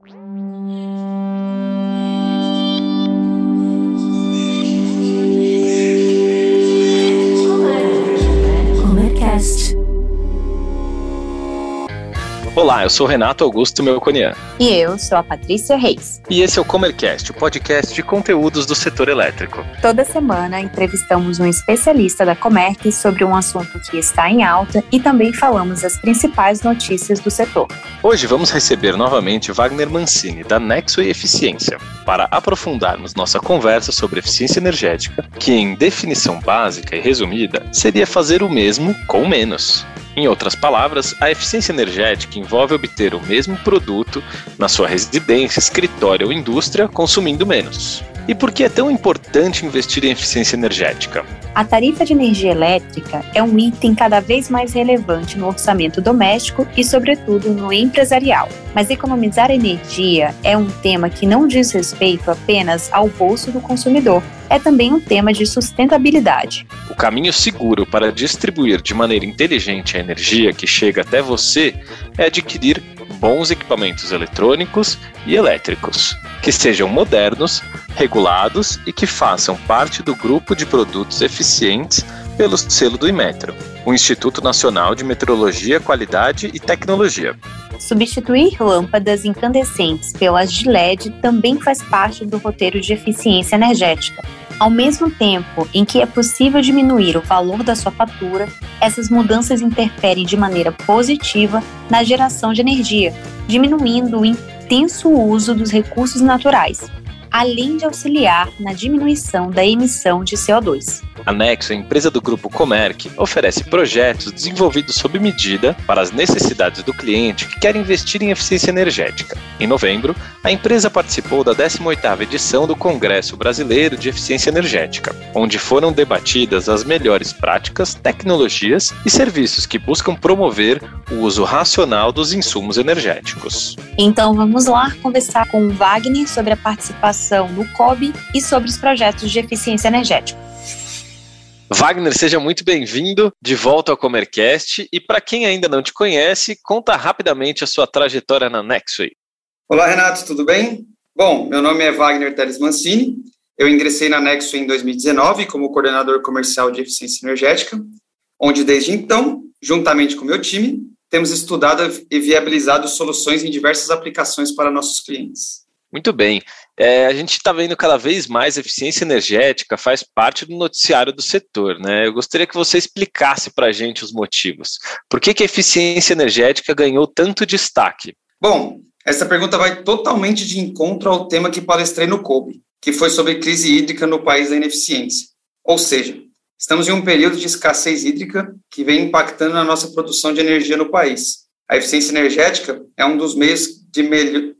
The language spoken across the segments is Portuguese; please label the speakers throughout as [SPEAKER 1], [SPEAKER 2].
[SPEAKER 1] Woo! Olá, eu sou Renato Augusto Melconian.
[SPEAKER 2] E eu sou a Patrícia Reis.
[SPEAKER 1] E esse é o Comercast, o podcast de conteúdos do setor elétrico.
[SPEAKER 2] Toda semana entrevistamos um especialista da Comerc sobre um assunto que está em alta e também falamos as principais notícias do setor.
[SPEAKER 1] Hoje vamos receber novamente Wagner Mancini, da Nexo e Eficiência, para aprofundarmos nossa conversa sobre eficiência energética, que em definição básica e resumida seria fazer o mesmo com menos. Em outras palavras, a eficiência energética envolve obter o mesmo produto na sua residência, escritório ou indústria consumindo menos. E por que é tão importante investir em eficiência energética?
[SPEAKER 2] A tarifa de energia elétrica é um item cada vez mais relevante no orçamento doméstico e, sobretudo, no empresarial. Mas economizar energia é um tema que não diz respeito apenas ao bolso do consumidor, é também um tema de sustentabilidade.
[SPEAKER 1] O caminho seguro para distribuir de maneira inteligente a energia que chega até você é adquirir bons equipamentos eletrônicos e elétricos, que sejam modernos, regulados e que façam parte do grupo de produtos eficientes pelo selo do Imetro, o Instituto Nacional de Metrologia, Qualidade e Tecnologia.
[SPEAKER 2] Substituir lâmpadas incandescentes pelas de LED também faz parte do roteiro de eficiência energética. Ao mesmo tempo em que é possível diminuir o valor da sua fatura, essas mudanças interferem de maneira positiva na geração de energia, diminuindo o intenso uso dos recursos naturais, além de auxiliar na diminuição da emissão de CO2.
[SPEAKER 1] A Nexo, a empresa do grupo Comerc, oferece projetos desenvolvidos sob medida para as necessidades do cliente que quer investir em eficiência energética. Em novembro, a empresa participou da 18ª edição do Congresso Brasileiro de Eficiência Energética, onde foram debatidas as melhores práticas, tecnologias e serviços que buscam promover o uso racional dos insumos energéticos.
[SPEAKER 2] Então vamos lá conversar com o Wagner sobre a participação no COB e sobre os projetos de eficiência energética.
[SPEAKER 1] Wagner, seja muito bem-vindo de volta ao Comercast. E para quem ainda não te conhece, conta rapidamente a sua trajetória na Nexway.
[SPEAKER 3] Olá, Renato, tudo bem? Bom, meu nome é Wagner Teles Mancini. Eu ingressei na Nexway em 2019 como coordenador comercial de eficiência energética, onde desde então, juntamente com meu time, temos estudado e viabilizado soluções em diversas aplicações para nossos clientes.
[SPEAKER 1] Muito bem. É, a gente está vendo cada vez mais eficiência energética faz parte do noticiário do setor. Né? Eu gostaria que você explicasse para a gente os motivos. Por que, que a eficiência energética ganhou tanto destaque?
[SPEAKER 3] Bom, essa pergunta vai totalmente de encontro ao tema que palestrei no COBE, que foi sobre crise hídrica no país da ineficiência. Ou seja, estamos em um período de escassez hídrica que vem impactando na nossa produção de energia no país. A eficiência energética é um dos meios de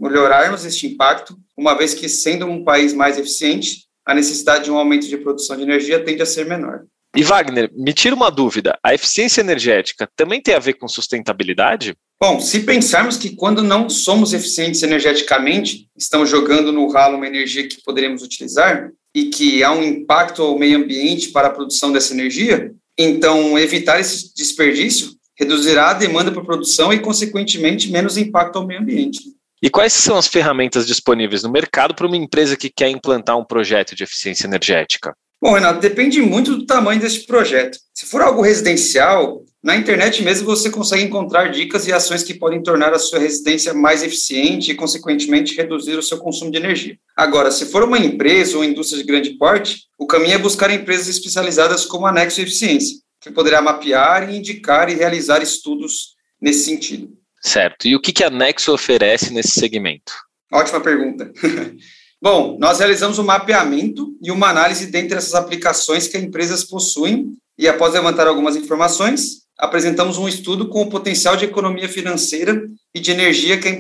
[SPEAKER 3] melhorarmos este impacto, uma vez que, sendo um país mais eficiente, a necessidade de um aumento de produção de energia tende a ser menor.
[SPEAKER 1] E Wagner, me tira uma dúvida: a eficiência energética também tem a ver com sustentabilidade?
[SPEAKER 3] Bom, se pensarmos que quando não somos eficientes energeticamente, estamos jogando no ralo uma energia que poderíamos utilizar e que há um impacto ao meio ambiente para a produção dessa energia, então evitar esse desperdício reduzirá a demanda por produção e, consequentemente, menos impacto ao meio ambiente.
[SPEAKER 1] E quais são as ferramentas disponíveis no mercado para uma empresa que quer implantar um projeto de eficiência energética?
[SPEAKER 3] Bom, Renato, depende muito do tamanho desse projeto. Se for algo residencial, na internet mesmo você consegue encontrar dicas e ações que podem tornar a sua residência mais eficiente e, consequentemente, reduzir o seu consumo de energia. Agora, se for uma empresa ou indústria de grande porte, o caminho é buscar empresas especializadas como a Nexo Eficiência, que poderá mapear, indicar e realizar estudos nesse sentido.
[SPEAKER 1] Certo. E o que a Nexo oferece nesse segmento?
[SPEAKER 3] Ótima pergunta. Bom, nós realizamos um mapeamento e uma análise dentre essas aplicações que as empresas possuem e, após levantar algumas informações, apresentamos um estudo com o potencial de economia financeira e de energia que a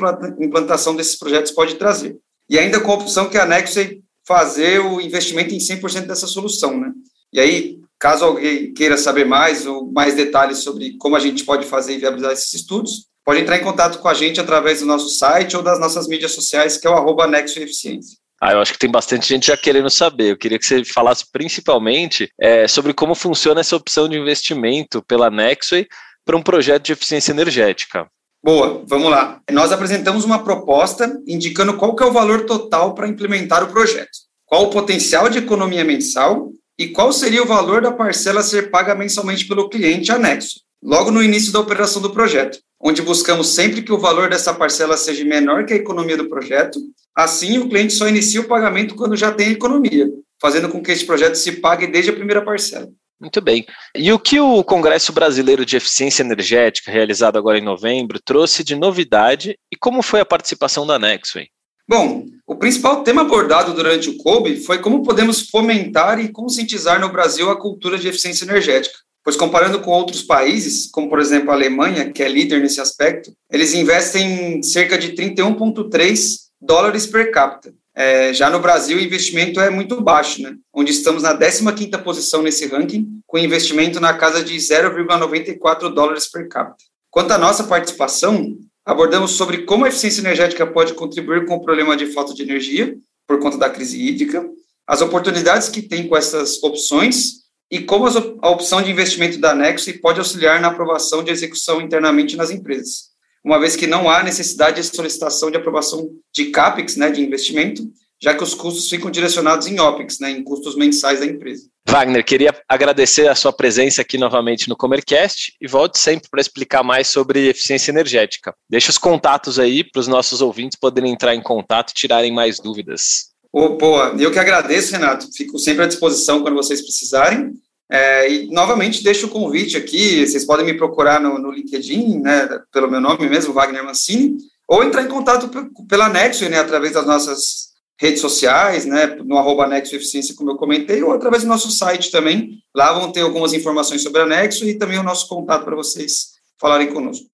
[SPEAKER 3] implantação desses projetos pode trazer. E ainda com a opção que a Nexo fazer o investimento em 100% dessa solução, né? E aí, Caso alguém queira saber mais ou mais detalhes sobre como a gente pode fazer e viabilizar esses estudos, pode entrar em contato com a gente através do nosso site ou das nossas mídias sociais, que é o arroba Nexo Eficiência.
[SPEAKER 1] Ah, eu acho que tem bastante gente já querendo saber. Eu queria que você falasse principalmente é, sobre como funciona essa opção de investimento pela Nexway para um projeto de eficiência energética.
[SPEAKER 3] Boa, vamos lá. Nós apresentamos uma proposta indicando qual que é o valor total para implementar o projeto, qual o potencial de economia mensal e qual seria o valor da parcela a ser paga mensalmente pelo cliente anexo, logo no início da operação do projeto, onde buscamos sempre que o valor dessa parcela seja menor que a economia do projeto. Assim, o cliente só inicia o pagamento quando já tem economia, fazendo com que esse projeto se pague desde a primeira parcela.
[SPEAKER 1] Muito bem. E o que o Congresso Brasileiro de Eficiência Energética, realizado agora em novembro, trouxe de novidade e como foi a participação da Nexway?
[SPEAKER 3] Bom, o principal tema abordado durante o COBE foi como podemos fomentar e conscientizar no Brasil a cultura de eficiência energética. Pois comparando com outros países, como por exemplo a Alemanha, que é líder nesse aspecto, eles investem cerca de 31,3 dólares per capita, é, já no Brasil, o investimento é muito baixo, né? onde estamos na 15ª posição nesse ranking, com investimento na casa de 0,94 dólares per capita. Quanto à nossa participação, abordamos sobre como a eficiência energética pode contribuir com o problema de falta de energia, por conta da crise hídrica, as oportunidades que tem com essas opções e como a opção de investimento da Nexus pode auxiliar na aprovação de execução internamente nas empresas uma vez que não há necessidade de solicitação de aprovação de CAPEX, né, de investimento, já que os custos ficam direcionados em OPEX, né, em custos mensais da empresa.
[SPEAKER 1] Wagner, queria agradecer a sua presença aqui novamente no Comercast e volte sempre para explicar mais sobre eficiência energética. Deixa os contatos aí para os nossos ouvintes poderem entrar em contato e tirarem mais dúvidas.
[SPEAKER 3] Oh, boa, eu que agradeço, Renato. Fico sempre à disposição quando vocês precisarem. É, e novamente deixo o convite aqui, vocês podem me procurar no, no LinkedIn, né, pelo meu nome mesmo, Wagner Mancini, ou entrar em contato pela Nexo, né, através das nossas redes sociais, né, no arroba Nexo Eficiência, como eu comentei, ou através do nosso site também. Lá vão ter algumas informações sobre a Nexo e também o nosso contato para vocês falarem conosco.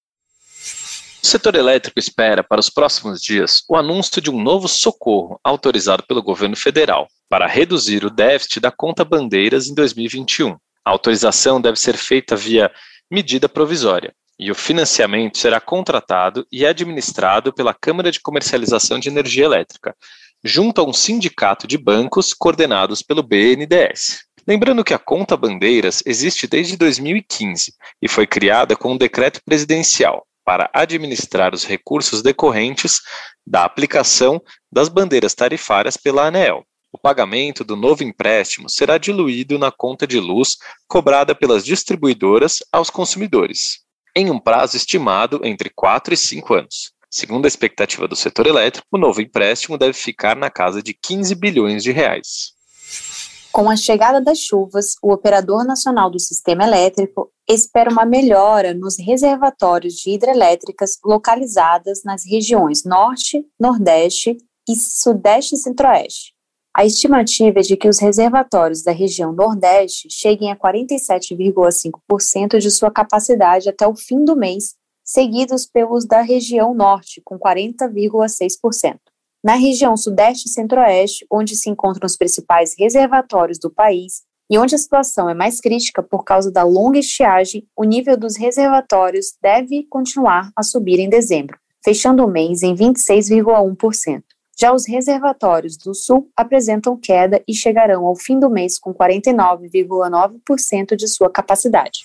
[SPEAKER 1] O setor elétrico espera, para os próximos dias, o anúncio de um novo socorro autorizado pelo governo federal para reduzir o déficit da conta bandeiras em 2021. A autorização deve ser feita via medida provisória e o financiamento será contratado e administrado pela Câmara de Comercialização de Energia Elétrica, junto a um sindicato de bancos coordenados pelo BNDES. Lembrando que a conta bandeiras existe desde 2015 e foi criada com um decreto presidencial para administrar os recursos decorrentes da aplicação das bandeiras tarifárias pela ANEEL. O pagamento do novo empréstimo será diluído na conta de luz cobrada pelas distribuidoras aos consumidores, em um prazo estimado entre 4 e 5 anos. Segundo a expectativa do setor elétrico, o novo empréstimo deve ficar na casa de 15 bilhões de reais.
[SPEAKER 2] Com a chegada das chuvas, o Operador Nacional do Sistema Elétrico espera uma melhora nos reservatórios de hidrelétricas localizadas nas regiões Norte, Nordeste e Sudeste e Centro-Oeste. A estimativa é de que os reservatórios da região Nordeste cheguem a 47,5% de sua capacidade até o fim do mês, seguidos pelos da região Norte, com 40,6%. Na região Sudeste e Centro-Oeste, onde se encontram os principais reservatórios do país e onde a situação é mais crítica por causa da longa estiagem, o nível dos reservatórios deve continuar a subir em dezembro, fechando o mês em 26,1%. Já os reservatórios do Sul apresentam queda e chegarão ao fim do mês com 49,9% de sua capacidade.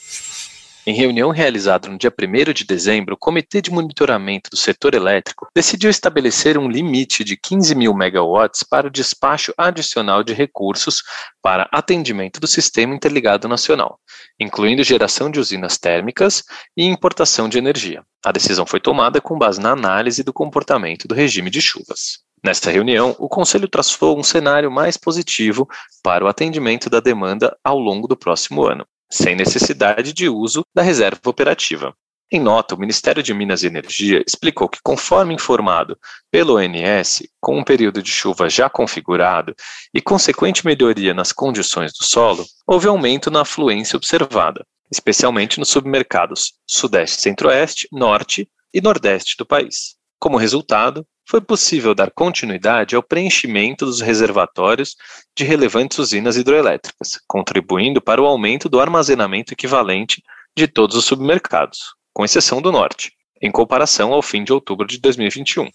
[SPEAKER 1] Em reunião realizada no dia 1 de dezembro, o Comitê de Monitoramento do Setor Elétrico decidiu estabelecer um limite de 15 mil megawatts para o despacho adicional de recursos para atendimento do Sistema Interligado Nacional, incluindo geração de usinas térmicas e importação de energia. A decisão foi tomada com base na análise do comportamento do regime de chuvas. Nesta reunião, o Conselho traçou um cenário mais positivo para o atendimento da demanda ao longo do próximo ano sem necessidade de uso da reserva operativa. Em nota, o Ministério de Minas e Energia explicou que, conforme informado pelo ONS, com um período de chuva já configurado e consequente melhoria nas condições do solo, houve aumento na afluência observada, especialmente nos submercados Sudeste, Centro-Oeste, Norte e Nordeste do país. Como resultado, foi possível dar continuidade ao preenchimento dos reservatórios de relevantes usinas hidroelétricas, contribuindo para o aumento do armazenamento equivalente de todos os submercados, com exceção do norte, em comparação ao fim de outubro de 2021.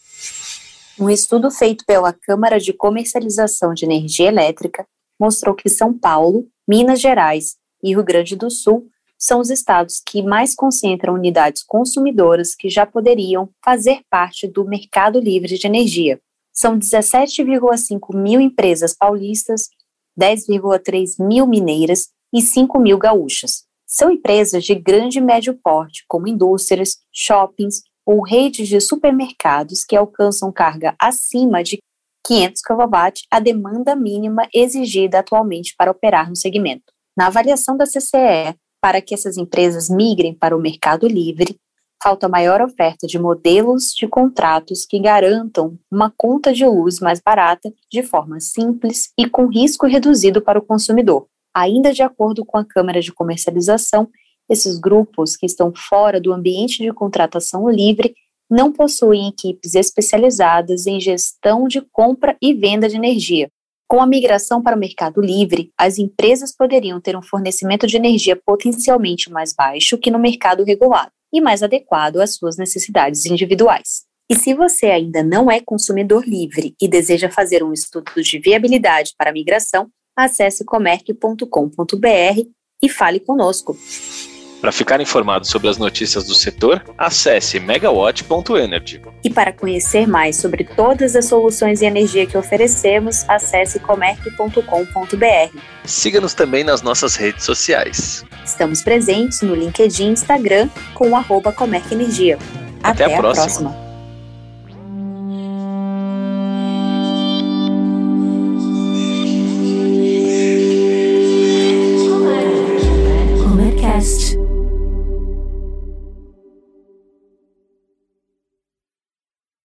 [SPEAKER 2] Um estudo feito pela Câmara de Comercialização de Energia Elétrica mostrou que São Paulo, Minas Gerais e Rio Grande do Sul são os estados que mais concentram unidades consumidoras que já poderiam fazer parte do mercado livre de energia. São 17,5 mil empresas paulistas, 10,3 mil mineiras e 5 mil gaúchas. São empresas de grande e médio porte, como indústrias, shoppings ou redes de supermercados que alcançam carga acima de 500 kW, a demanda mínima exigida atualmente para operar no segmento. Na avaliação da CCE, para que essas empresas migrem para o mercado livre, falta maior oferta de modelos de contratos que garantam uma conta de luz mais barata, de forma simples e com risco reduzido para o consumidor. Ainda de acordo com a Câmara de Comercialização, esses grupos que estão fora do ambiente de contratação livre não possuem equipes especializadas em gestão de compra e venda de energia. Com a migração para o mercado livre, as empresas poderiam ter um fornecimento de energia potencialmente mais baixo que no mercado regulado e mais adequado às suas necessidades individuais. E se você ainda não é consumidor livre e deseja fazer um estudo de viabilidade para a migração, acesse comerc.com.br e fale conosco.
[SPEAKER 1] Para ficar informado sobre as notícias do setor, acesse megawatt.energy.
[SPEAKER 2] E para conhecer mais sobre todas as soluções de energia que oferecemos, acesse comerc.com.br.
[SPEAKER 1] Siga-nos também nas nossas redes sociais.
[SPEAKER 2] Estamos presentes no LinkedIn e Instagram com o arroba Comerc Energia.
[SPEAKER 1] Até, Até a, próxima. próxima.